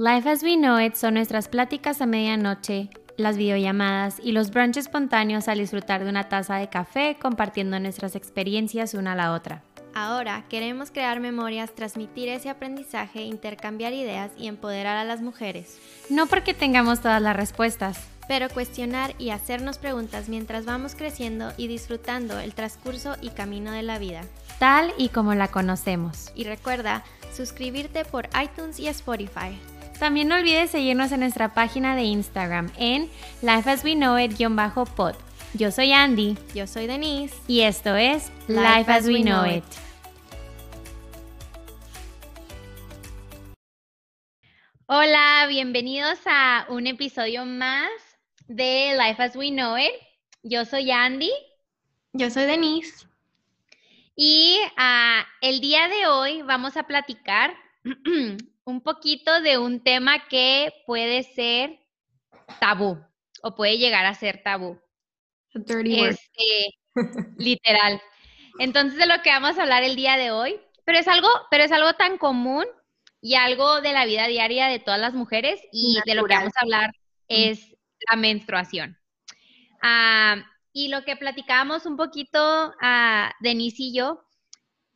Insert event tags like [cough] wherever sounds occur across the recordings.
Life as we know it son nuestras pláticas a medianoche, las videollamadas y los brunches espontáneos al disfrutar de una taza de café compartiendo nuestras experiencias una a la otra. Ahora queremos crear memorias, transmitir ese aprendizaje, intercambiar ideas y empoderar a las mujeres. No porque tengamos todas las respuestas, pero cuestionar y hacernos preguntas mientras vamos creciendo y disfrutando el transcurso y camino de la vida. Tal y como la conocemos. Y recuerda suscribirte por iTunes y Spotify. También no olvides seguirnos en nuestra página de Instagram en lifeasweknow it-pod. Yo soy Andy. Yo soy Denise. Y esto es Life, as, We Know, it. Hola, bienvenidos a un episodio más de Life as We Know It. Yo soy Andy. Yo soy Denise. Y ah, el día de hoy vamos a platicar [clears throat] un poquito de un tema que puede ser tabú o puede llegar a ser tabú. Este, literal. Entonces de lo que vamos a hablar el día de hoy, pero es algo, pero es algo tan común y algo de la vida diaria de todas las mujeres y de lo que vamos a hablar es la menstruación. Ah, y lo que platicábamos un poquito a ah, Denise y yo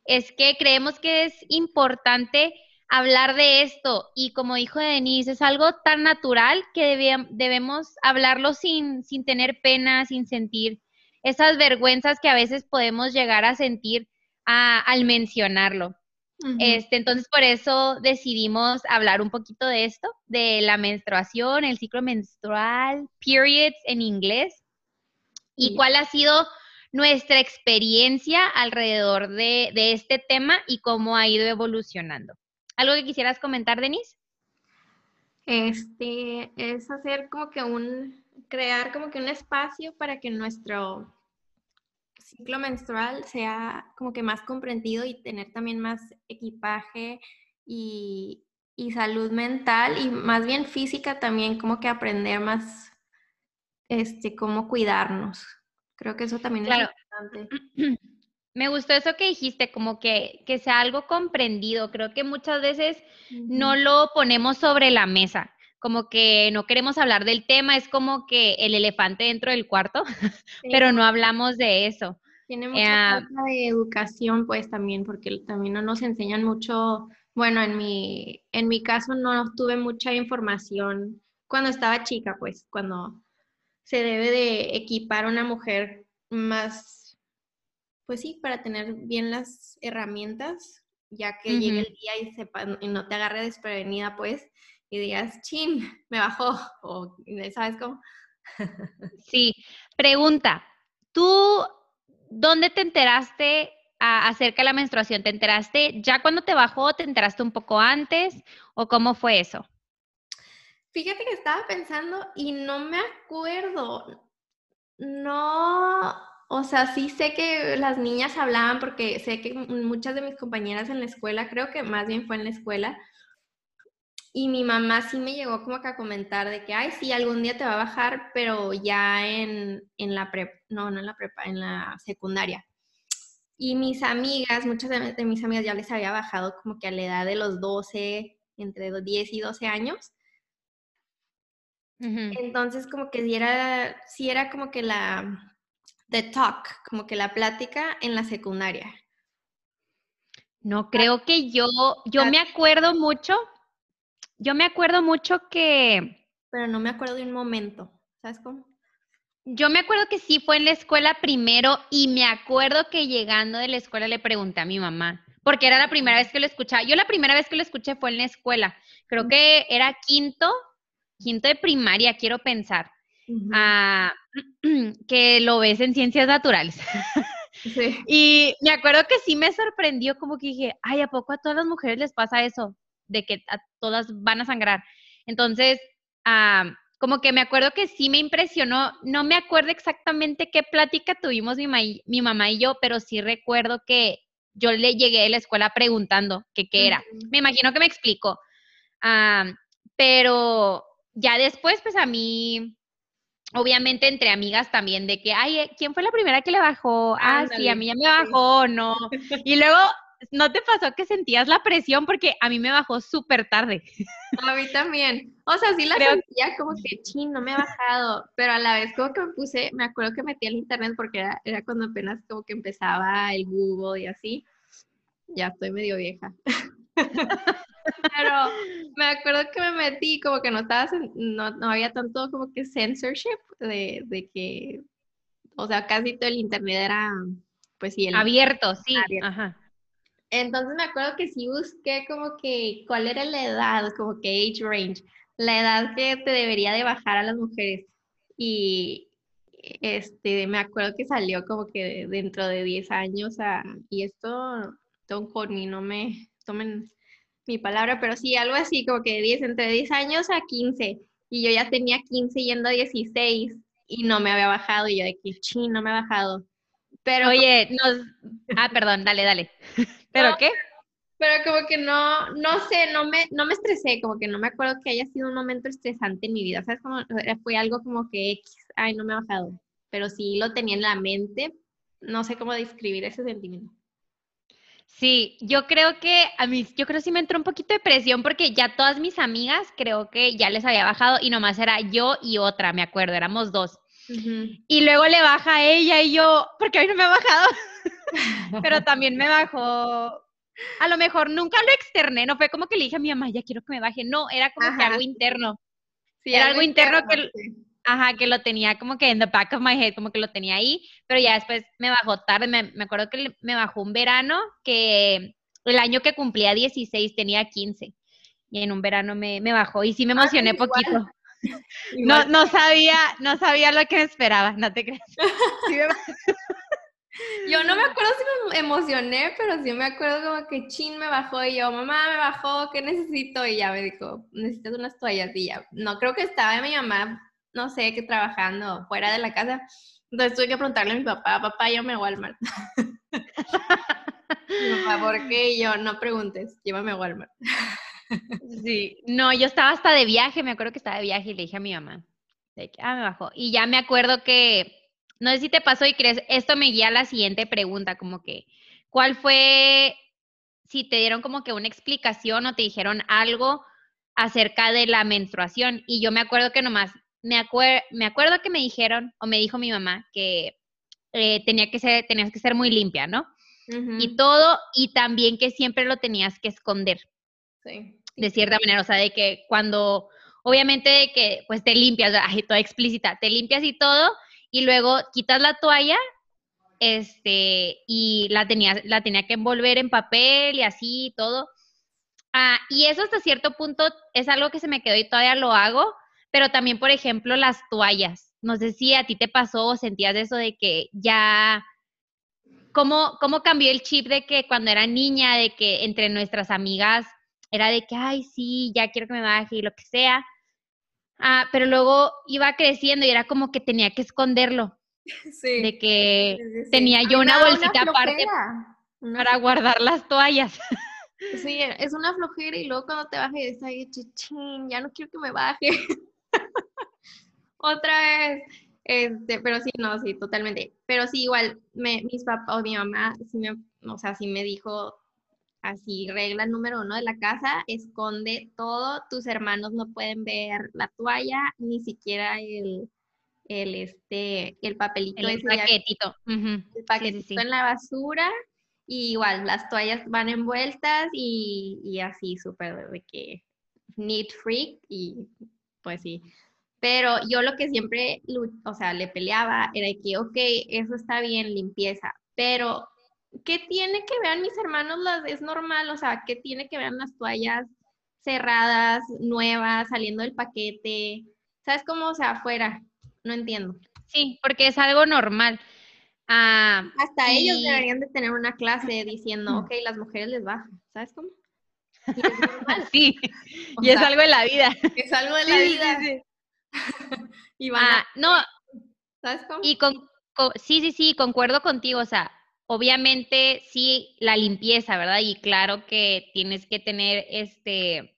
es que creemos que es importante hablar de esto y como dijo Denise, es algo tan natural que debemos hablarlo sin, sin tener pena, sin sentir esas vergüenzas que a veces podemos llegar a sentir al mencionarlo. este, entonces, por eso decidimos hablar un poquito de esto, de la menstruación, el ciclo menstrual, periods en inglés, y cuál ha sido nuestra experiencia alrededor de, de este tema y cómo ha ido evolucionando. ¿Algo que quisieras comentar, Denise? Este, es hacer como que un, crear como que un espacio para que nuestro ciclo menstrual sea como que más comprendido y tener también más equipaje y, y salud mental y más bien física también, como que aprender más, este, cómo cuidarnos. Creo que eso también es importante. [clears throat] Me gustó eso que dijiste, como que, que sea algo comprendido. Creo que muchas veces no lo ponemos sobre la mesa, como que no queremos hablar del tema, es como que el elefante dentro del cuarto, [laughs] pero no hablamos de eso. Tiene mucha falta de educación, pues también, porque también no nos enseñan mucho. Bueno, en mi, en mi caso no tuve mucha información cuando estaba chica, pues, cuando se debe de equipar a una mujer más pues sí, para tener bien las herramientas, ya que llegue el día y, sepa, y no te agarre desprevenida, pues, y digas, chin, [laughs] me bajó, o ¿sabes cómo? [laughs] sí, pregunta, ¿tú dónde te enteraste acerca de la menstruación? ¿Te enteraste ya cuando te bajó? ¿Te enteraste un poco antes? ¿O cómo fue eso? Fíjate que estaba pensando y no me acuerdo. No, o sea, sí sé que las niñas hablaban porque sé que muchas de mis compañeras en la escuela, creo que más bien fue en la escuela, y mi mamá sí me llegó como que a comentar de que, ay, sí, algún día te va a bajar, pero ya en, la prepa, no, no en la prepa, en la secundaria. Y mis amigas, muchas de, mis amigas ya les había bajado como que a la edad de los 12, entre 10 y 12 años. Entonces, como que sí era, sí era como que la, the talk, como que la plática en la secundaria. No, creo que yo, yo me acuerdo mucho, yo me acuerdo mucho que... Pero no me acuerdo de un momento, ¿sabes cómo? Yo me acuerdo que sí fue en la escuela primero y me acuerdo que llegando de la escuela le pregunté a mi mamá, porque era la primera vez que lo escuchaba. Yo la primera vez que lo escuché fue en la escuela. Creo que era quinto, quinto de primaria, quiero pensar. Ah, [clears throat] que lo ves en ciencias naturales. [laughs] Y me acuerdo que sí me sorprendió, como que dije, ay, ¿a poco a todas las mujeres les pasa eso? De que a todas van a sangrar. Entonces, ah, como que me acuerdo que sí me impresionó, no me acuerdo exactamente qué plática tuvimos mi, mi mamá y yo, pero sí recuerdo que yo le llegué a la escuela preguntando qué era. Me imagino que me explicó. Ah, pero ya después, pues a mí obviamente entre amigas también, de que, ay, ¿quién fue la primera que le bajó? Ah, sí, a mí ya me bajó, no. [laughs] Y luego ¿no te pasó que sentías la presión? Porque a mí me bajó súper tarde. A mí también. O sea, sí la sentía como que, ching, no me ha bajado, pero a la vez como que me puse, me acuerdo que metí el internet porque era, era cuando apenas como que empezaba el Google y así. Ya estoy medio vieja. [laughs] Pero me acuerdo que me metí, como que no estaba, no, no había tanto como que censorship de, de, que, o sea, casi todo el internet era, pues sí. El, abierto, sí. Ajá. Entonces me acuerdo que sí busqué como que cuál era la edad, como que age range, la edad que te debería de bajar a las mujeres. Y este, me acuerdo que salió como que dentro de 10 años, a, y esto, Don Corny, no me tomen mi palabra, pero sí, algo así, como que 10, entre 10 años a 15, y yo ya tenía 15 yendo a 16, y no me había bajado, y yo de que, ching, no me ha bajado. Pero Oye, nos... Ah, perdón, dale, dale. [laughs] ¿Pero qué? Pero como que no, no sé, no me, no me estresé, como que no me acuerdo que haya sido un momento estresante en mi vida, ¿sabes? Como, fue algo como que, ay, no me ha bajado, pero sí lo tenía en la mente, no sé cómo describir ese sentimiento. Sí, yo creo que a mí, yo creo que sí me entró un poquito de presión porque ya todas mis amigas creo que ya les había bajado y nomás era yo y otra, me acuerdo, éramos dos. Y luego le baja a ella y yo, porque a mí no me ha bajado, [laughs] pero también me bajó. A lo mejor nunca lo externé, no fue como que le dije a mi mamá, ya quiero que me baje, no, era como que algo interno. Sí, era algo, interno, que, Ajá, que lo tenía como que en the back of my head, como que lo tenía ahí, pero ya después me bajó tarde, me, me acuerdo que me bajó un verano que el año que cumplía 16 tenía 15 y en un verano me, me bajó y sí me ah, emocioné poquito. [laughs] No, no sabía, no sabía lo que me esperaba, no te creas. [laughs] Yo no me acuerdo si me emocioné, pero sí me acuerdo como que chin me bajó y yo, mamá, me bajó, ¿qué necesito? Y ya me dijo, necesitas unas toallas y ya. No, creo que estaba mi mamá no sé, que trabajando fuera de la casa. Entonces tuve que preguntarle a mi papá, papá, yo me a Walmart. [laughs] mi papá, ¿por yo, no preguntes, llévame a Walmart. [laughs] sí, no, yo estaba hasta de viaje, me acuerdo que estaba de viaje y le dije a mi mamá, ah, me bajó. Y ya me acuerdo que, no sé si te pasó y crees, esto me guía a la siguiente pregunta, como que, ¿cuál fue, si te dieron como que una explicación o te dijeron algo acerca de la menstruación? Y yo me acuerdo que nomás me, me acuerdo que me dijeron, o me dijo mi mamá, que eh, tenía que ser, tenías que ser muy limpia, ¿no? Y todo, y también que siempre lo tenías que esconder. Sí. De cierta manera, o sea, de que cuando, obviamente de que pues te limpias, ay, toda explícita, te limpias y todo, y luego quitas la toalla, este, y la tenía, la tenía que envolver en papel y así y todo. Ah, y eso hasta cierto punto es algo que se me quedó y todavía lo hago, pero también, por ejemplo, las toallas. No sé si a ti te pasó o sentías eso de que ya, ¿cómo, cómo cambió el chip de que cuando era niña, de que entre nuestras amigas era de que, ay, sí, ya quiero que me baje y lo que sea. Ah, pero luego iba creciendo y era como que tenía que esconderlo. [laughs] Sí. De que tenía yo una bolsita aparte para guardar las toallas. Sí, es una flojera y luego cuando te baje, está ahí, chichín, ya no quiero que me baje. [laughs] [laughs] Otra vez. Este, pero sí, no, sí, totalmente. Pero sí, igual, mis papás o mi mamá, sí me, o sea, sí me dijo así, regla número uno de la casa, esconde todo, tus hermanos no pueden ver la toalla, ni siquiera el, el, este, el papelito. El paquetito. El paquetito en la basura, y igual, las toallas van envueltas y, y así, súper de que neat freak, y pues sí, pero yo lo que siempre, o sea, le peleaba era que, ok, eso está bien, limpieza, pero ¿qué tiene que ver mis hermanos? Las, es normal, o sea, ¿qué tiene que ver las toallas cerradas, nuevas, saliendo del paquete? ¿Sabes cómo? O sea, afuera, no entiendo. Sí, porque es algo normal. Ah, Hasta ellos deberían de tener una clase diciendo, ok, las mujeres les bajan, ¿sabes cómo? Sí, y es [laughs] algo de la vida. Es algo de la vida. Sí, sí. [laughs] y ah, no, ¿sabes cómo? Y con, sí, sí, sí, concuerdo contigo, o sea, obviamente sí, la limpieza, ¿verdad? Y claro que tienes que tener, este,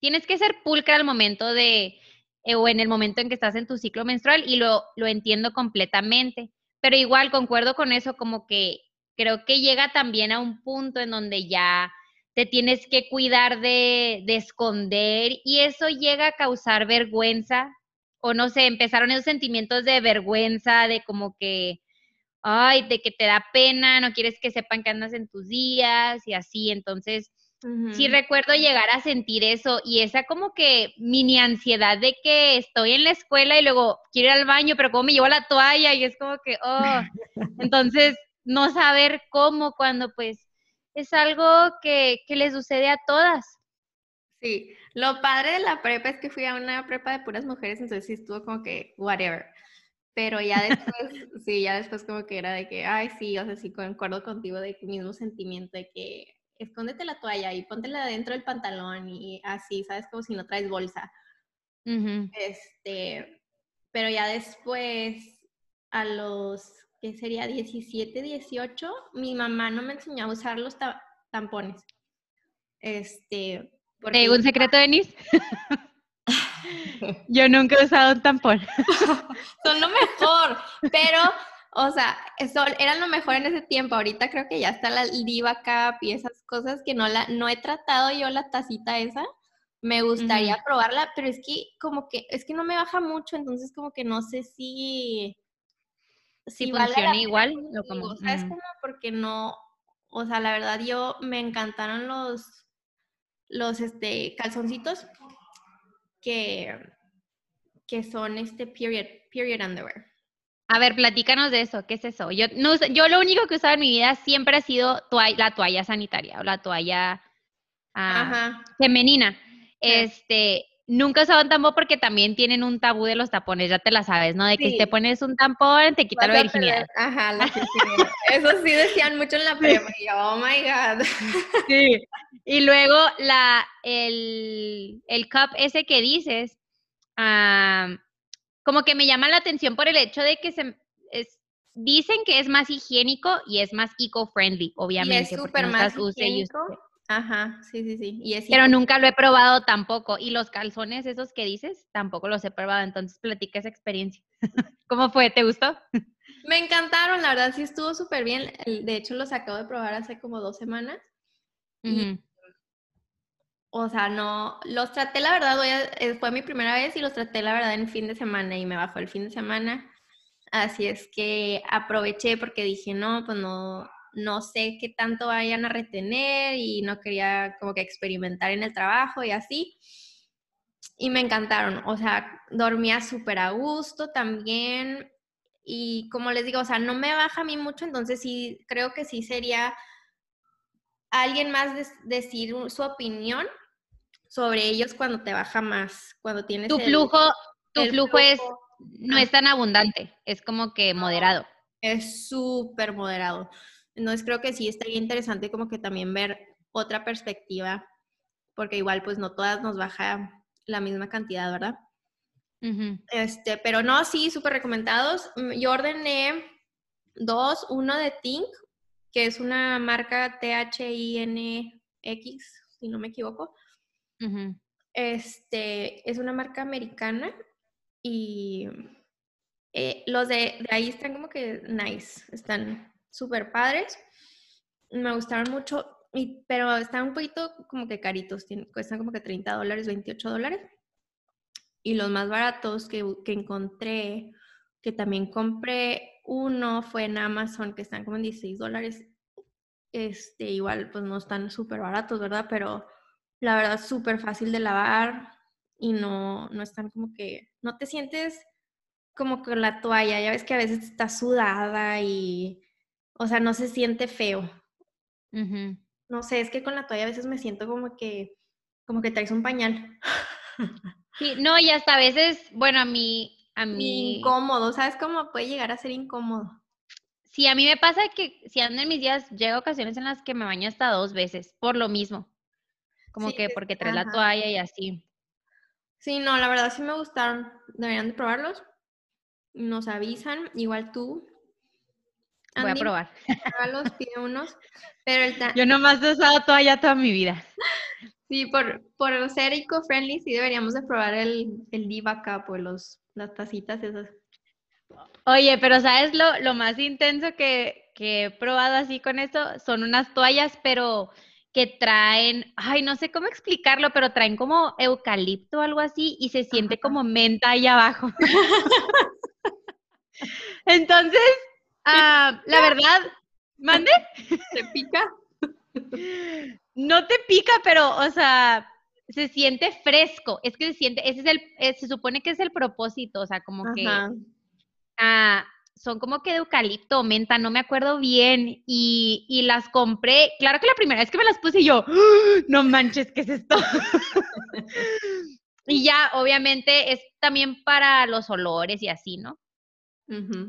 tienes que ser pulcra al momento de, eh, o en el momento en que estás en tu ciclo menstrual y lo, lo entiendo completamente, pero igual concuerdo con eso como que creo que llega también a un punto en donde ya te tienes que cuidar de, de esconder y eso llega a causar vergüenza o no sé, empezaron esos sentimientos de vergüenza, de como que, ay, de que te da pena, no quieres que sepan que andas en tus días y así, entonces Sí recuerdo llegar a sentir eso y esa como que mini ansiedad de que estoy en la escuela y luego quiero ir al baño, pero como me llevo la toalla y es como que, oh, [laughs] entonces no saber cómo cuando pues es algo que, que le sucede a todas. Sí, lo padre de la prepa es que fui a una prepa de puras mujeres, entonces sí estuvo como que whatever. Pero ya después, [laughs] sí, ya después como que era de que, ay, sí, o sea, sí concuerdo contigo de que mismo sentimiento de que escóndete la toalla y póntela dentro del pantalón y así, ¿sabes? Como si no traes bolsa. Este, pero ya después, a los, ¿qué sería? 17, 18, mi mamá no me enseñó a usar los tampones. Este, porque... ¿Un secreto, Denise? [laughs] Yo nunca he usado un tampón. [laughs] Son lo mejor, pero o sea, eso era lo mejor en ese tiempo. Ahorita creo que ya está la Diva Cup y esas cosas que no la no he tratado yo la tacita esa. Me gustaría probarla, pero es que como que es que no me baja mucho, entonces como que no sé si si, funciona igual o como ¿sabes Porque no, o sea, la verdad yo me encantaron los los este calzoncitos que que son este period period underwear. A ver, platícanos de eso. ¿Qué es eso? Yo, no, yo lo único que he usado en mi vida siempre ha sido la toalla sanitaria o la toalla ah, femenina. Este, nunca un tampón porque también tienen un tabú de los tapones, ya te la sabes, ¿no? De que si te pones un tampón, te quita la virginidad. Ajá, [laughs] la virginidad. Eso sí decían mucho en la prepa. Y yo, oh my God. Sí. Y luego la, el, el cup ese que dices, ah como que me llama la atención por el hecho de que se dicen que es más higiénico y es más eco-friendly, obviamente. Y es súper más higiénico. Ajá, sí, sí, sí. Pero nunca lo he probado tampoco. Y los calzones esos que dices, tampoco los he probado. Entonces, platica esa experiencia. [laughs] ¿Cómo fue? ¿Te gustó? [laughs] Me encantaron, la verdad, sí estuvo súper bien. De hecho, los acabo de probar hace como dos semanas. O sea, no, los traté la verdad, eh, fue mi primera vez y los traté la verdad en fin de semana y me bajó el fin de semana. Así es que aproveché porque dije, no, pues no, no sé qué tanto vayan a retener y no quería como que experimentar en el trabajo y así. Y me encantaron, o sea, dormía súper a gusto también. Y como les digo, o sea, no me baja a mí mucho, entonces sí, creo que sí sería alguien más decir su opinión sobre ellos cuando te baja más, cuando tienes tu flujo, tu flujo, es no es tan abundante, es como que moderado. Es súper moderado. Entonces creo que sí estaría interesante como que también ver otra perspectiva, porque igual pues no todas nos baja la misma cantidad, ¿verdad? Este, pero no, sí, súper recomendados. Mm, yo ordené dos, uno de Tink, que es una marca T-H-I-N-X, si no me equivoco. Este, es una marca americana y eh, los de, ahí están como que nice, están súper padres. Me gustaron mucho, pero están un poquito como que caritos, cuestan como que 30 dólares, 28 dólares. Y los más baratos que, que encontré, que también compré uno, fue en Amazon, que están como en 16 dólares. Este, igual, pues no están súper baratos, ¿verdad? Pero la verdad, súper fácil de lavar y no, no están como que, no te sientes como con la toalla, ya ves que a veces está sudada y, o sea, no se siente feo. No sé, es que con la toalla a veces me siento como que, como que traes un pañal. [laughs] Sí, no, y hasta a veces, bueno, a mí, a mí... Incómodo, ¿sabes cómo puede llegar a ser incómodo? Sí, a mí me pasa que si ando en mis días, llega ocasiones en las que me baño hasta dos veces, por lo mismo. Como que porque trae la toalla y así. Sí, no, la verdad sí me gustaron. Deberían de probarlos. Nos avisan, igual tú. Voy a probar. [laughs] Los pide unos. Pero el Yo nomás he usado toalla toda mi vida. [laughs] Sí, por, por ser eco-friendly, sí deberíamos de probar el, el Diva Cup o los, las tacitas esas. Oye, pero ¿sabes lo, lo más intenso que, que he probado así con esto son unas toallas, pero que traen, ay, no sé cómo explicarlo, pero traen como eucalipto o algo así y se siente como menta ahí abajo. [laughs] Entonces, ah, la verdad, ¿mande? [laughs] ¿Te pica? No te pica, pero, o sea, se siente fresco. Es que se siente, ese es el, eh, se supone que es el propósito, o sea, como que ah, son como que de eucalipto o menta, no me acuerdo bien, y, y, las compré. Claro que la primera vez que me las puse yo, ¡Ah! no manches, ¿qué es esto? [laughs] y ya, obviamente, es también para los olores y así, ¿no?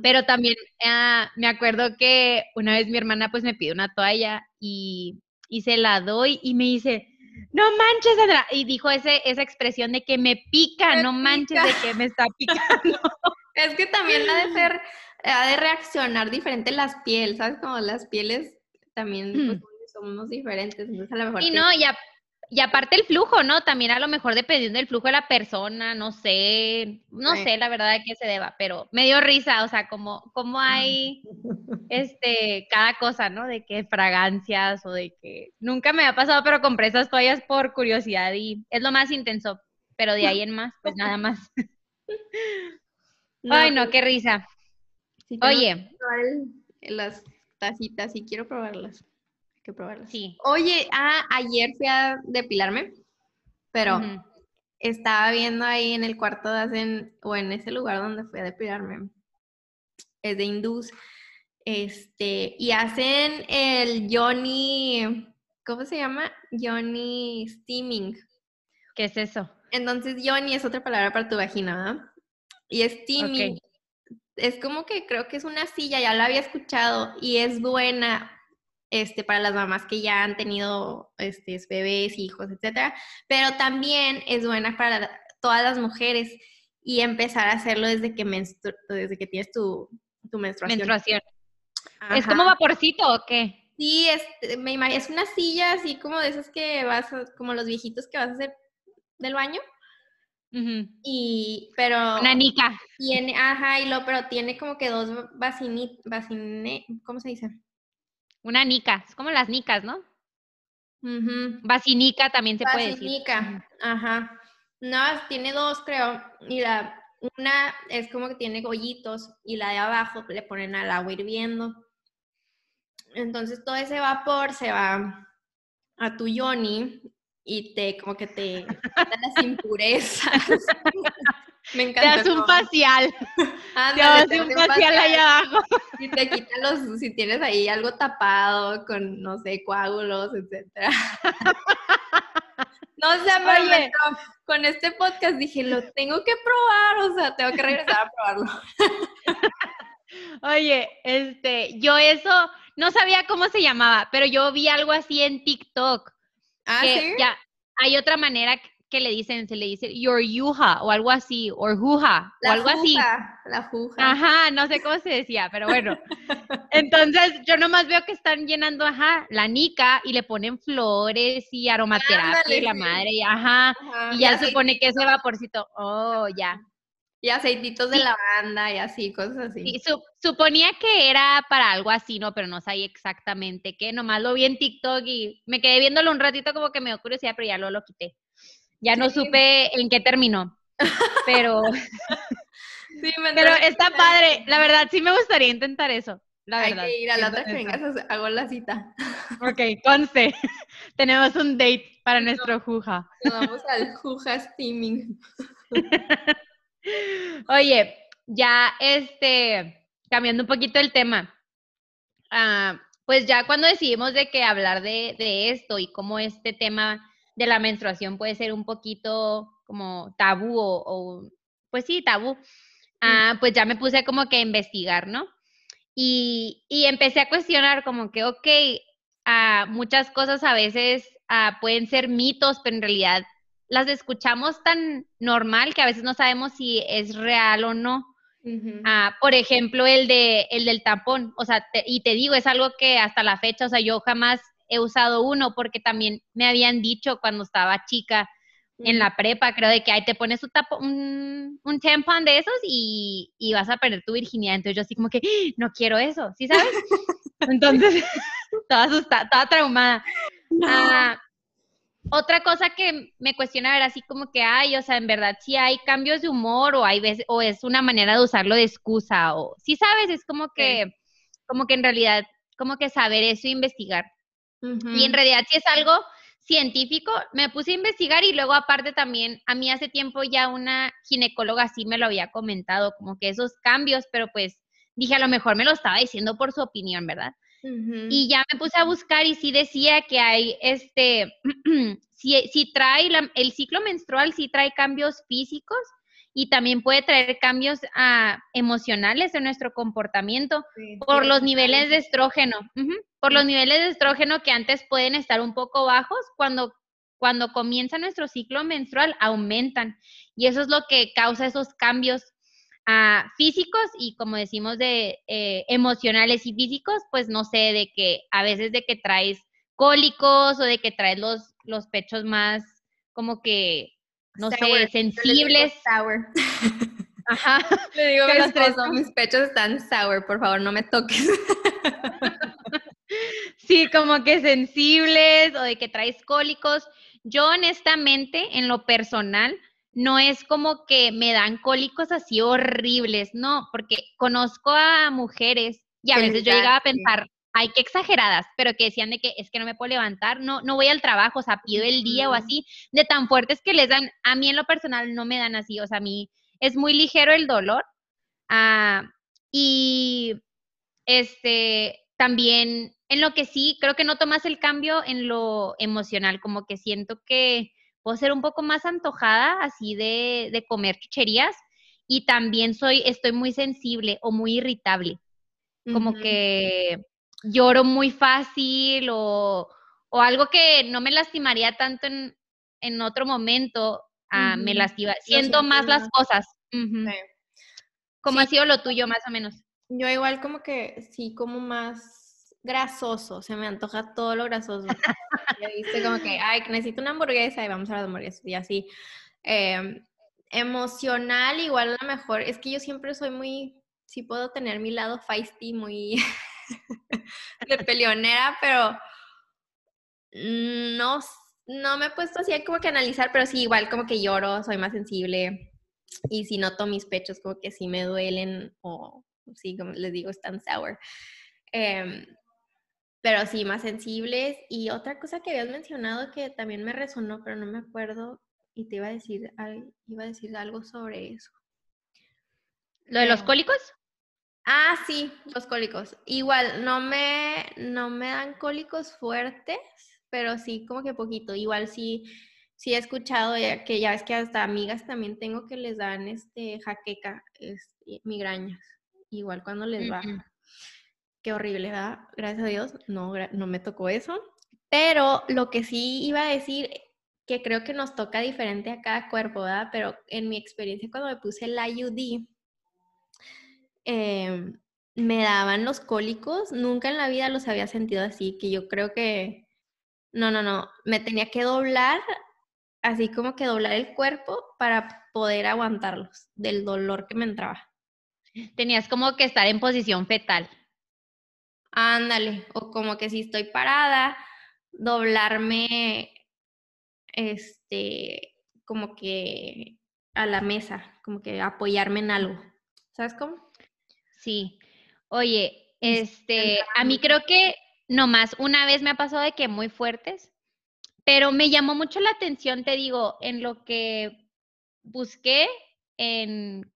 Pero también ah, me acuerdo que una vez mi hermana pues me pidió una toalla y, y se la doy y me dice, no manches, Sandra. Y dijo ese, esa expresión de que me pica, no manches de que me está [laughs] picando. es que también ha de ser, ha de reaccionar diferente las pieles, ¿sabes? Como las pieles también pues, somos diferentes. Entonces a lo mejor. Y no, ya y aparte el flujo, ¿no? También a lo mejor dependiendo del flujo de la persona, no sé, no sé la verdad de qué se deba, pero me dio risa, o sea, como, como hay [laughs] este, cada cosa, ¿no? De qué fragancias o de que nunca me ha pasado, pero compré esas toallas por curiosidad y es lo más intenso, pero de ahí en más, pues nada [laughs] más. [laughs] Ay, no, pues qué risa. Oye. Las tacitas y quiero probarlas que probarlas. Sí. Oye, ah, ayer fui a depilarme, pero estaba viendo ahí en el cuarto de hacen, o en ese lugar donde fui a depilarme, es de hindús, este, y hacen el Johnny, ¿cómo se llama? Johnny Steaming. ¿Qué es eso? Entonces, Johnny es otra palabra para tu vagina, ¿verdad? Y steaming es como que creo que es una silla, ya la había escuchado y es buena este, para las mamás que ya han tenido este, bebés, hijos, etcétera, pero también es buena para todas las mujeres y empezar a hacerlo desde que, desde que tienes tu, tu menstruación. Menstruación. ¿Es como vaporcito o qué? Sí, es, me es una silla así como de esas que vas, como los viejitos que vas a hacer del baño. Y, pero. Una nica. Tiene, ajá, y lo, pero tiene como que dos vacini, ¿cómo se dice? Una nica, es como las nicas, ¿no? Basinica también se puede decir. Basinica, ajá. No, tiene dos, creo. Y la una es como que tiene gollitos y la de abajo le ponen al agua hirviendo. Entonces todo ese vapor se va a tu yoni y te como que te [laughs] las impurezas. [laughs] Me encanta. Te [laughs] das un facial. te das un facial, allá abajo. Y te quita los, si tienes ahí algo tapado con, no sé, coágulos, etcétera. [laughs] No sé, pero con este podcast dije, lo tengo que probar, o sea, tengo que regresar a probarlo. [laughs] Oye, este, yo eso no sabía cómo se llamaba, pero yo vi algo así en TikTok. Ah, ¿sí? Ya, hay otra manera que le dicen, se le dice your yuja o algo así, o juja, o algo así. La juja. Ajá, no sé cómo se decía, pero bueno. [laughs] Entonces, yo nomás veo que están llenando, ajá, la nica y le ponen flores y aromaterapia y la madre, y ajá, y ya se supone que ese vaporcito, oh, ya. Y aceititos de lavanda y así, cosas así. Sí, suponía que era para algo así, ¿no? Pero no sabía exactamente qué. Nomás lo vi en TikTok y me quedé viéndolo un ratito como que me dio curiosidad, pero ya lo, lo quité. Ya no supe en qué terminó, pero... [laughs] [laughs] sí, pero está padre, la verdad, sí me gustaría intentar eso. La verdad. Hay que ir a la otra que vengas, hago la cita. [laughs] Ok, conste. Tenemos un date para nuestro Juja. vamos al Juja Steaming. Oye, ya este, cambiando un poquito el tema. Ah, pues ya cuando decidimos de que hablar de, de esto y cómo este tema de la menstruación puede ser un poquito como tabú o, pues sí, tabú, ah, pues ya me puse como que a investigar, ¿no? Y, empecé a cuestionar como que, ok, ah, muchas cosas a veces ah, pueden ser mitos, pero en realidad las escuchamos tan normal que a veces no sabemos si es real o no. por ejemplo, el, de, el del tampón, o sea, y te digo, es algo que hasta la fecha, o sea, yo jamás he usado uno porque también me habían dicho cuando estaba chica en la prepa, creo, de que ahí te pones un, un, tampón de esos y, vas a perder tu virginidad. Entonces yo así como que, ¡Ah! no quiero eso, ¿sí sabes? [laughs] Entonces, [laughs] toda asustada, toda traumada. Ah, otra cosa que me cuestiona ver así como que hay, o sea, en verdad si hay cambios de humor o hay veces, o es una manera de usarlo de excusa o si sabes, es como que, como que en realidad, como que saber eso e investigar. Y en realidad si es algo científico, me puse a investigar y luego aparte también, a mí hace tiempo ya una ginecóloga sí me lo había comentado, como que esos cambios, pero pues dije a lo mejor me lo estaba diciendo por su opinión, ¿verdad? Y ya me puse a buscar y sí decía que hay, este, [clears throat] si, trae el ciclo menstrual, sí trae cambios físicos y también puede traer cambios ah, emocionales en nuestro comportamiento por los niveles de estrógeno, por los niveles de estrógeno que antes pueden estar un poco bajos cuando cuando comienza nuestro ciclo menstrual aumentan y eso es lo que causa esos cambios físicos y como decimos de eh, emocionales y físicos, pues no sé, de que a veces de que traes cólicos o de que traes los, los pechos más como que, no sé, sensibles. Sour. [laughs] Ajá. [laughs] Le digo a mi esposo, mis pechos están sour, por favor, no me toques. [laughs] sí, como que sensibles o de que traes cólicos. Yo honestamente, en lo personal, no es como que me dan cólicos así horribles, no, porque conozco a mujeres y a veces yo llegaba a pensar, ay, qué exageradas, pero que decían de que es que no me puedo levantar, no, no voy al trabajo, o sea, pido el día o así, de tan fuertes que les dan, a mí en lo personal no me dan así, o sea, a mí es muy ligero el dolor. Ah, y este, también en lo que sí, creo que no tomas el cambio en lo emocional, como que siento que puedo ser un poco más antojada así de, de comer chucherías y también soy, estoy muy sensible o muy irritable. Como que lloro muy fácil o, o, algo que no me lastimaría tanto en, en otro momento, ah, me lastima. Siento más las cosas. ¿Cómo ha sido lo tuyo más o menos? Yo igual como que sí, como más grasoso, se me antoja todo lo grasoso. viste como que, [laughs] ay, necesito una hamburguesa y vamos a la hamburguesa y así. Em, emocional, igual a lo mejor, es que yo siempre soy muy, sí puedo tener mi lado feisty, muy [laughs] de peleonera, pero no, no me he puesto así como que analizar, pero sí, igual como que lloro, soy más sensible y si noto mis pechos como que sí me duelen o sí, como les digo, están sour. Eh, pero sí, más sensibles. Y otra cosa que habías mencionado que también me resonó, pero no me acuerdo, y te iba a decir, iba a decir algo sobre eso. ¿Lo de los cólicos? Ah, sí, los cólicos. Igual, no me, no me dan cólicos fuertes, pero sí como que poquito. Igual sí, sí he escuchado que ya ves que hasta amigas también tengo que les dan este jaqueca, este, migrañas, igual cuando les va. Qué horrible, ¿verdad? Gracias a Dios, no, no me tocó eso. Pero lo que sí iba a decir, que creo que nos toca diferente a cada cuerpo, ¿verdad? Pero en mi experiencia cuando me puse el IUD, em, me daban los cólicos, nunca en la vida los había sentido así, que yo creo que, no, no, no, me tenía que doblar, así como que doblar el cuerpo para poder aguantarlos del dolor que me entraba. Tenías como que estar en posición fetal. Ándale, o como que si estoy parada, doblarme, este, como que a la mesa, como que apoyarme en algo. ¿Sabes cómo? Sí. Oye, este, a mí creo que nomás una vez me ha pasado de que muy fuertes, pero me llamó mucho la atención, te digo, en lo que busqué en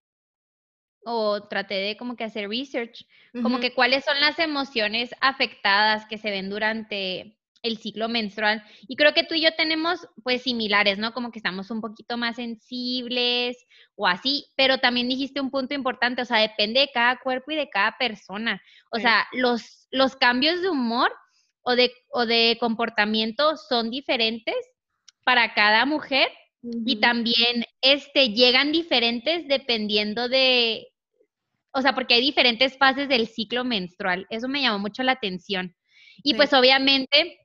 o traté de como que hacer research, como que cuáles son las emociones afectadas que se ven durante el ciclo menstrual. Y creo que tú y yo tenemos pues similares, ¿no? Como que estamos un poquito más sensibles o así, pero también dijiste un punto importante, o sea, depende de cada cuerpo y de cada persona. O sea, los, los cambios de humor o de, o de comportamiento son diferentes para cada mujer y también este, llegan diferentes dependiendo de o sea, porque hay diferentes fases del ciclo menstrual. Eso me llamó mucho la atención. Y pues obviamente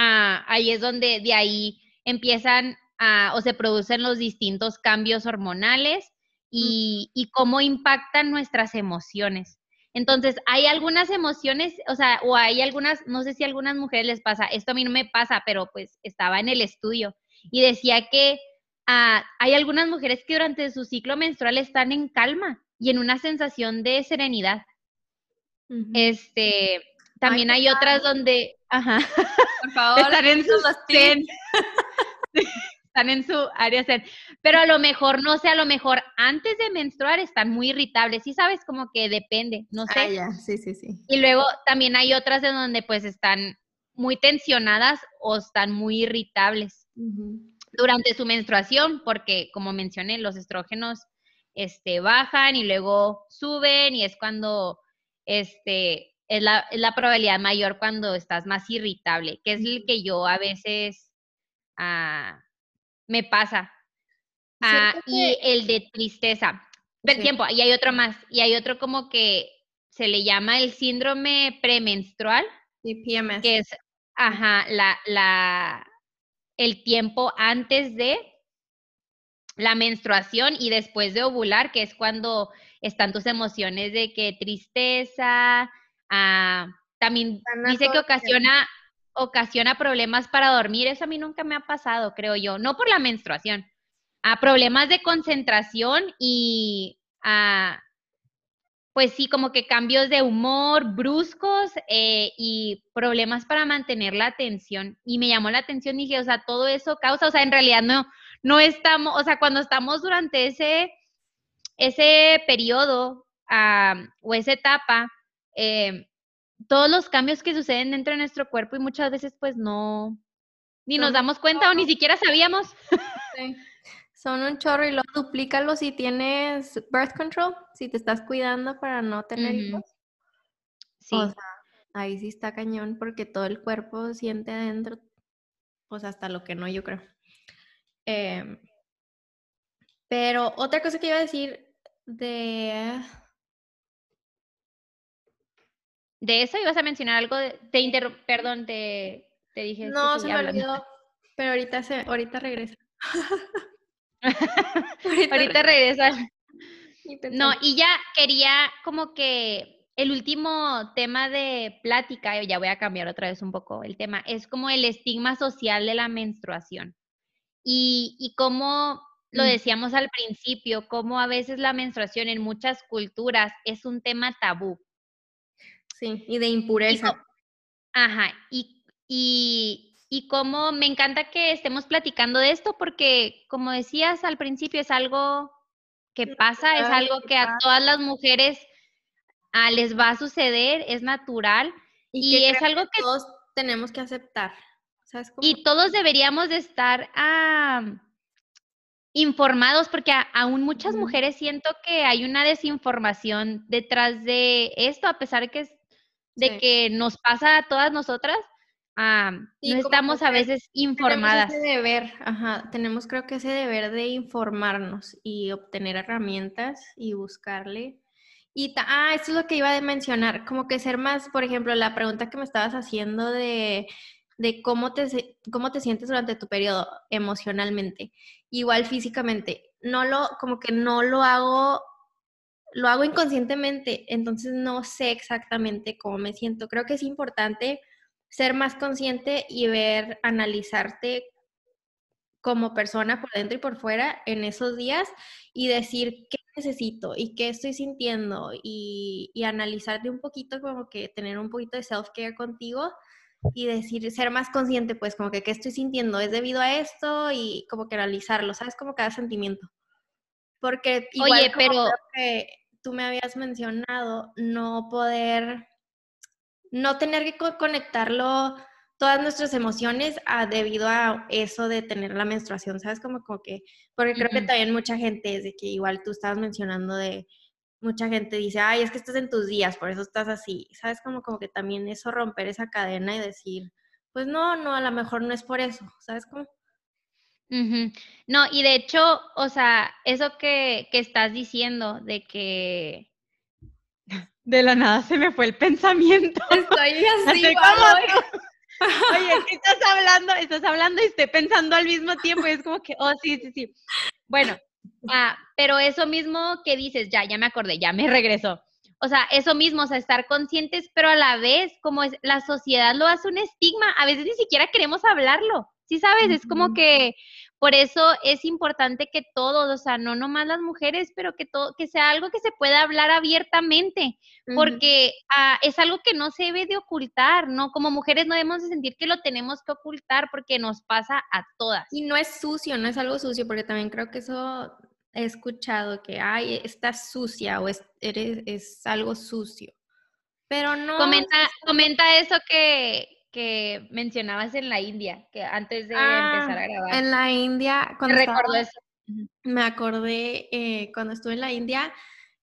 ah, ahí es donde de ahí empiezan a, o se producen los distintos cambios hormonales y, y cómo impactan nuestras emociones. Entonces, hay algunas emociones, o sea, o hay algunas, no sé si a algunas mujeres les pasa, esto a mí no me pasa, pero pues estaba en el estudio y decía que ah, hay algunas mujeres que durante su ciclo menstrual están en calma y en una sensación de serenidad. Este, también hay otras donde, ajá, [laughs] favor, están en su [laughs] están en su área zen. Pero a lo mejor, no sé, a lo mejor antes de menstruar están muy irritables. Sí sabes, como que depende, no sé. Ah, ya, sí, sí, sí. Y luego también hay otras en donde pues están muy tensionadas o están muy irritables durante su menstruación, porque como mencioné, los estrógenos este, bajan y luego suben y es cuando este, es la, es la probabilidad mayor cuando estás más irritable, que es el que yo a veces ah, me pasa. Ah, y el de tristeza. Del tiempo, y hay otro más, y hay otro como que se le llama el síndrome premenstrual. Sí, PMS. Que es, ajá, la, la, el tiempo antes de la menstruación y después de ovular, que es cuando están tus emociones de que tristeza, ah, también dice que ocasiona, ocasiona problemas para dormir, eso a mí nunca me ha pasado, creo yo, no por la menstruación, a problemas de concentración y a pues sí, como que cambios de humor bruscos eh, y problemas para mantener la atención. Y me llamó la atención, dije, o sea, todo eso causa, o sea, en realidad no, no estamos, o sea, cuando estamos durante ese, ese periodo o esa etapa, eh, todos los cambios que suceden dentro de nuestro cuerpo y muchas veces pues no, ni nos damos cuenta o ni siquiera sabíamos. Sí. Son un chorro y luego duplícalo si tienes birth control, si te estás cuidando para no tener hijos. Sí. O sea, ahí sí está cañón porque todo el cuerpo siente adentro, pues hasta lo que no, yo creo. Em, pero otra cosa que iba a decir de... De eso ibas a mencionar algo, de, te perdón, te, te dije. No, se me olvidó, pero ahorita, se, ahorita regresa. [laughs] [laughs] Ahorita, regresa. No, y ya quería como que el último tema de plática, ya voy a cambiar otra vez un poco el tema, es como el estigma social de la menstruación. Y, y como lo mm. decíamos al principio, como a veces la menstruación en muchas culturas es un tema tabú. Sí, y de impureza. ajá, y, y, y cómo me encanta que estemos platicando de esto porque, como decías al principio, es algo que pasa, es algo que a todas las mujeres ah, les va a suceder, es natural y, es algo que todos tenemos que aceptar. Y todos deberíamos de estar informados porque aún muchas mujeres siento que hay una desinformación detrás de esto, a pesar que, de que nos pasa a todas nosotras no estamos a veces informadas. Tenemos ese deber, ajá, tenemos creo que ese deber de informarnos y obtener herramientas y buscarle. Y, ah, esto es lo que iba a mencionar, como que ser más, por ejemplo, la pregunta que me estabas haciendo de, de cómo, te, cómo te sientes durante tu periodo emocionalmente, igual físicamente. No lo, como que no lo hago lo hago inconscientemente, entonces no sé exactamente cómo me siento. Creo que es importante ser más consciente y ver, analizarte como persona por dentro y por fuera en esos días y decir qué necesito y qué estoy sintiendo y, analizarte un poquito, como que tener un poquito de self-care contigo y decir, ser más consciente, pues como que qué estoy sintiendo es debido a esto y como que analizarlo, ¿sabes? Como cada sentimiento. Porque igual Oye, pero que tú me habías mencionado, no poder no tener que conectarlo todas nuestras emociones a, debido a eso de tener la menstruación, ¿sabes? Como, como que, porque creo que también mucha gente es de que igual tú estabas mencionando de, mucha gente dice, ay, es que estás en tus días, por eso estás así, ¿sabes? Como, como que también eso, romper esa cadena y decir, pues no, no, a lo mejor no es por eso, ¿sabes No, y de hecho, o sea, eso que, que estás diciendo de que [laughs] de la nada se me fue el pensamiento. [laughs] Estoy [laughs] así. Oye, ¿qué estás hablando? Estás hablando y estoy pensando al mismo tiempo y es como que, oh, sí, sí, sí. Bueno, ah, pero eso mismo que dices, ya, ya me acordé, ya me regresó. o sea, eso mismo, o sea, estar conscientes, pero a la vez, como es, la sociedad lo hace un estigma, a veces ni siquiera queremos hablarlo, ¿sí sabes? Es como que por eso es importante que todos, o sea, no nomás las mujeres, pero que todo, que sea algo que se pueda hablar abiertamente, porque ah, es algo que no se debe de ocultar, ¿no? Como mujeres no debemos de sentir que lo tenemos que ocultar porque nos pasa a todas. Y no es sucio, no es algo sucio, porque también creo que eso he escuchado que, ay, estás sucia o es, eres, es algo sucio. Pero no. Comenta, comenta eso que, que mencionabas en la India, que antes de empezar a ah, grabar. En la India, cuando eso. Me acordé eh, cuando estuve en la India,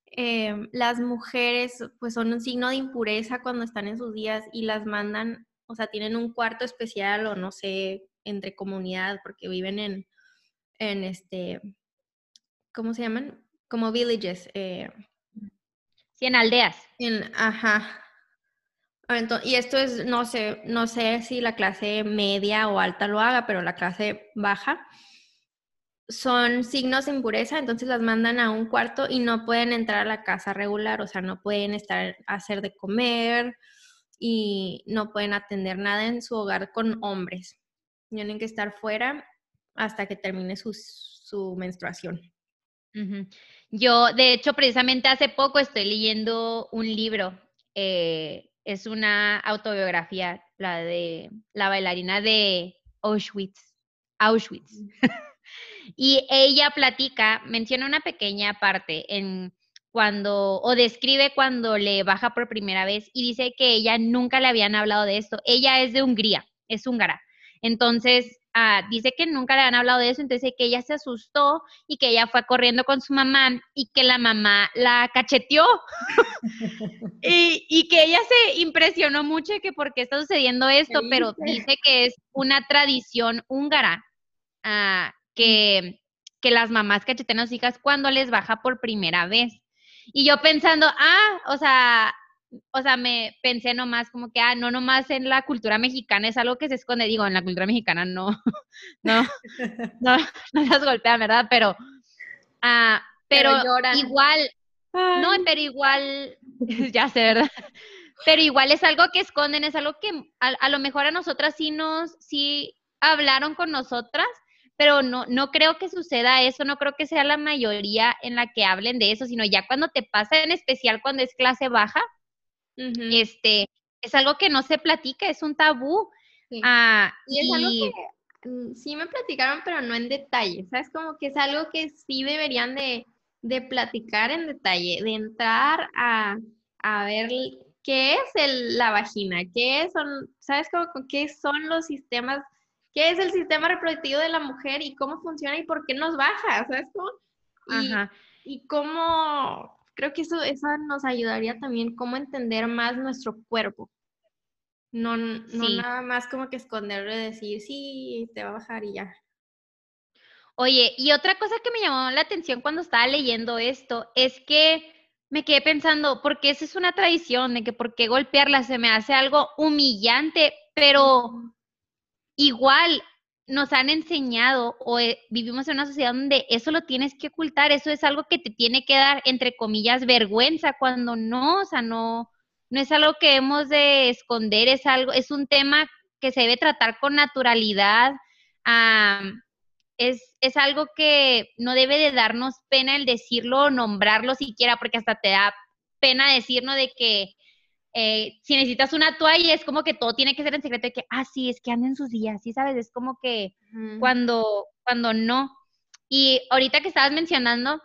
em, las mujeres pues son un signo de impureza cuando están en sus días y las mandan, o sea, tienen un cuarto especial o no sé, entre comunidad, porque viven en, en este, ¿cómo se llaman? Como villages. Eh, sí, en aldeas. En, ajá. Y esto es, no sé, no sé si la clase media o alta lo haga, pero la clase baja son signos de impureza, entonces las mandan a un cuarto y no pueden entrar a la casa regular, o sea, no pueden estar a hacer de comer y no pueden atender nada en su hogar con hombres. Tienen que estar fuera hasta que termine su, su menstruación. Yo, de hecho, precisamente hace poco estoy leyendo un libro. Eh, es una autobiografía, la de la bailarina de Auschwitz. Auschwitz. [laughs] y ella platica, menciona una pequeña parte en cuando, o describe cuando le baja por primera vez y dice que ella nunca le habían hablado de esto. Ella es de Hungría, es húngara. Entonces, Ah, dice que nunca le han hablado de eso, entonces que ella se asustó y que ella fue corriendo con su mamá y que la mamá la cacheteó [laughs] y, que ella se impresionó mucho de que por qué está sucediendo esto, pero dice que es una tradición húngara ah, que, que las mamás cachetean a sus hijas cuando les baja por primera vez. Y yo pensando, ah, o sea, o sea, me pensé nomás como que, ah, no nomás en la cultura mexicana es algo que se esconde, digo, en la cultura mexicana no, [laughs] no, [laughs] no, no las golpean, ¿verdad? Pero, ah, pero, igual, no, pero igual, [laughs] ya sé, ¿verdad? Pero igual es algo que esconden, es algo que a, a, lo mejor a nosotras sí nos, sí hablaron con nosotras, pero no, no creo que suceda eso, no creo que sea la mayoría en la que hablen de eso, sino ya cuando te pasa, en especial cuando es clase baja, este, es algo que no se platica, es un tabú. Ah, y es algo que mm, sí me platicaron, pero no en detalle, ¿sabes? Como que es algo que sí deberían de, de platicar en detalle, de entrar a, a ver qué es el, la vagina, qué son, ¿sabes? Como, qué son los sistemas, qué es el sistema reproductivo de la mujer y cómo funciona y por qué nos baja, ¿sabes? Ajá. y cómo, creo que eso, eso nos ayudaría también cómo entender más nuestro cuerpo. No, no nada más como que esconderlo y decir, sí, te va a bajar y ya. Oye, y otra cosa que me llamó la atención cuando estaba leyendo esto es que me quedé pensando, porque esa es una tradición de que por qué golpearla se me hace algo humillante, pero igual nos han enseñado o eh, vivimos en una sociedad donde eso lo tienes que ocultar, eso es algo que te tiene que dar, entre comillas, vergüenza, cuando no, o sea, no, no es algo que hemos de esconder, es algo, es un tema que se debe tratar con naturalidad, es, es algo que no debe de darnos pena el decirlo o nombrarlo siquiera, porque hasta te da pena decirnos de que eh, si necesitas una toalla, es como que todo tiene que ser en secreto, de que, ah, sí, es que anden sus días, ¿sí sabes? Es como que cuando, cuando no. Y ahorita que estabas mencionando,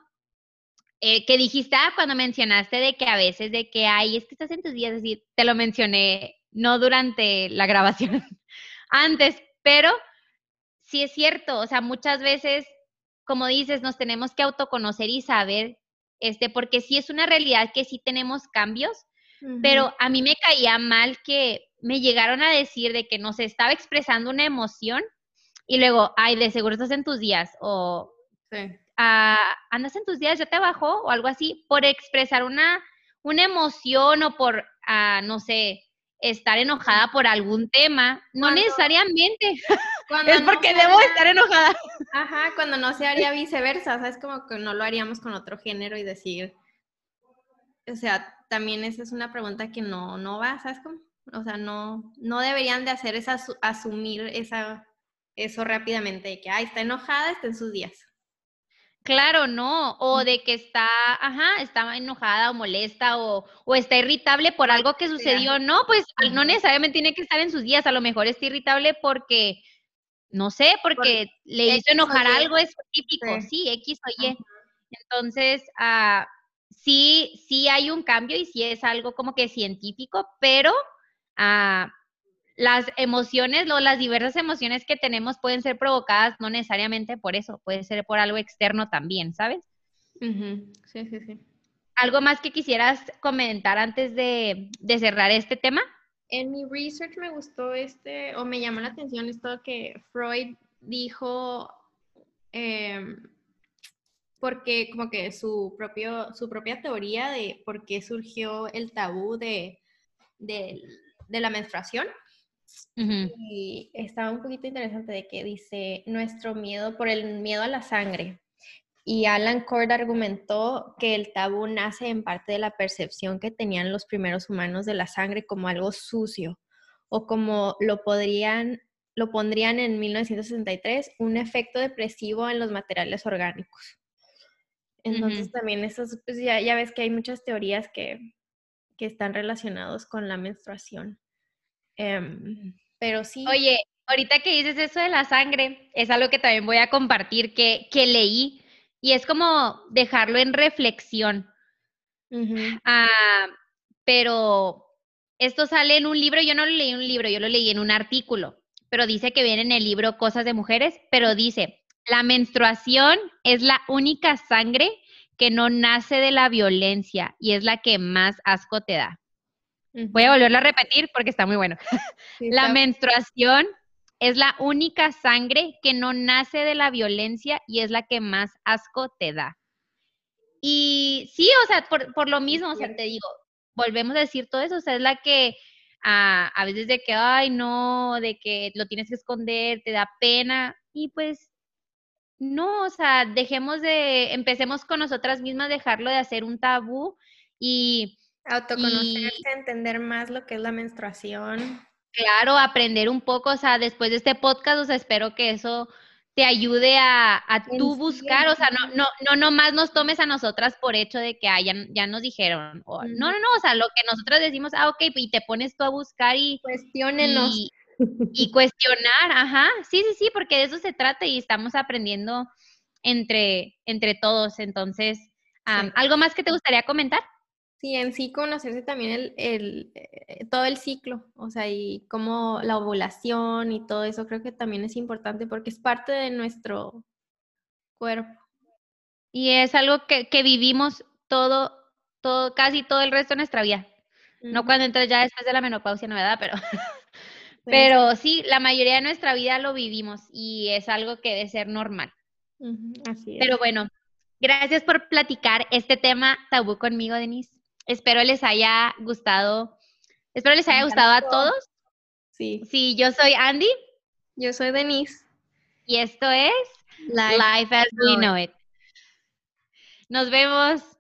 eh, que dijiste, ah, cuando mencionaste de que a veces, de que, ay, es que estás en tus días, es decir, te lo mencioné, no durante la grabación, [laughs] antes, pero sí es cierto, o sea, muchas veces, como dices, nos tenemos que autoconocer y saber, este, porque sí es una realidad que sí tenemos cambios, pero a mí me caía mal que me llegaron a decir de que no se estaba expresando una emoción y luego, ay, de seguro estás en tus días o ah, andas en tus días, ya te bajó o algo así, por expresar una, una emoción o por, ah, no sé, estar enojada por algún tema, no necesariamente. [laughs] es porque debo estar enojada. Ajá, cuando no se haría viceversa, o sea, es como que no lo haríamos con otro género y decir, o sea, también esa es una pregunta que no, no va, ¿sabes cómo? O sea, no, no deberían de hacer esa, asumir esa, eso rápidamente, de que, ay, está enojada, está en sus días. Claro, no, o de que está, ajá, está enojada o molesta o, o está irritable por algo que sucedió. No, pues no necesariamente tiene que estar en sus días, a lo mejor está irritable porque, no sé, porque le hizo enojar algo específico, sí. X o Y. Entonces, ah, sí, sí hay un cambio y sí es algo como que científico, pero ah, las emociones, las diversas emociones que tenemos pueden ser provocadas no necesariamente por eso, puede ser por algo externo también, ¿sabes? Sí, sí, sí. ¿Algo más que quisieras comentar antes de, cerrar este tema? En mi research me gustó este, o me llamó la atención esto que Freud dijo, em, porque como que su, propio, su propia teoría de por qué surgió el tabú de, de la menstruación y estaba un poquito interesante de que dice nuestro miedo por el miedo a la sangre. Y Alan Cord argumentó que el tabú nace en parte de la percepción que tenían los primeros humanos de la sangre como algo sucio o como lo podrían lo pondrían en 1963 un efecto depresivo en los materiales orgánicos. Entonces también eso, pues ya, ya, ves que hay muchas teorías que, que están relacionados con la menstruación. Em, pero sí. Oye, ahorita que dices eso de la sangre, es algo que también voy a compartir que, que leí y es como dejarlo en reflexión. Ah, pero esto sale en un libro, yo no lo leí en un libro, yo lo leí en un artículo, pero dice que viene en el libro Cosas de Mujeres, pero dice, la menstruación es la única sangre que no nace de la violencia y es la que más asco te da. Voy a volverlo a repetir porque está muy bueno. [laughs] la menstruación es la única sangre que no nace de la violencia y es la que más asco te da. Y sí, o sea, por, lo mismo, o sea, te digo, volvemos a decir todo eso, o sea, es la que a, a veces de que, ay, no, de que lo tienes que esconder, te da pena, y pues no, o sea, dejemos de, empecemos con nosotras mismas, dejarlo de hacer un tabú y Autoconocerse, entender más lo que es la menstruación. Claro, aprender un poco, o sea, después de este podcast, o sea, espero que eso te ayude a, a tú buscar, o sea, no, no, no nomás nos tomes a nosotras por hecho de que ya, nos dijeron, o, no, no, no, o sea, lo que nosotras decimos, ah, ok, y te pones tú a buscar y... Cuestiónenos. Y, cuestionar, ajá, sí, sí, sí, porque de eso se trata y estamos aprendiendo entre, entre todos, entonces, ¿algo más que te gustaría comentar? Sí, en sí conocerse también el, eh, todo el ciclo, o sea, y como la ovulación y todo eso creo que también es importante porque es parte de nuestro cuerpo. Y es algo que, vivimos todo, todo, casi todo el resto de nuestra vida. No cuando entras ya después de la menopausia, no verdad, pero, [laughs] pero sí, la mayoría de nuestra vida lo vivimos y es algo que debe ser normal. Así es. Pero bueno, gracias por platicar este tema tabú conmigo, Denise. Espero les haya gustado. Espero les haya gustado a todos. Sí. Sí, yo soy Andy. Yo soy Denise. Y esto es Life, as We Know It. Nos vemos.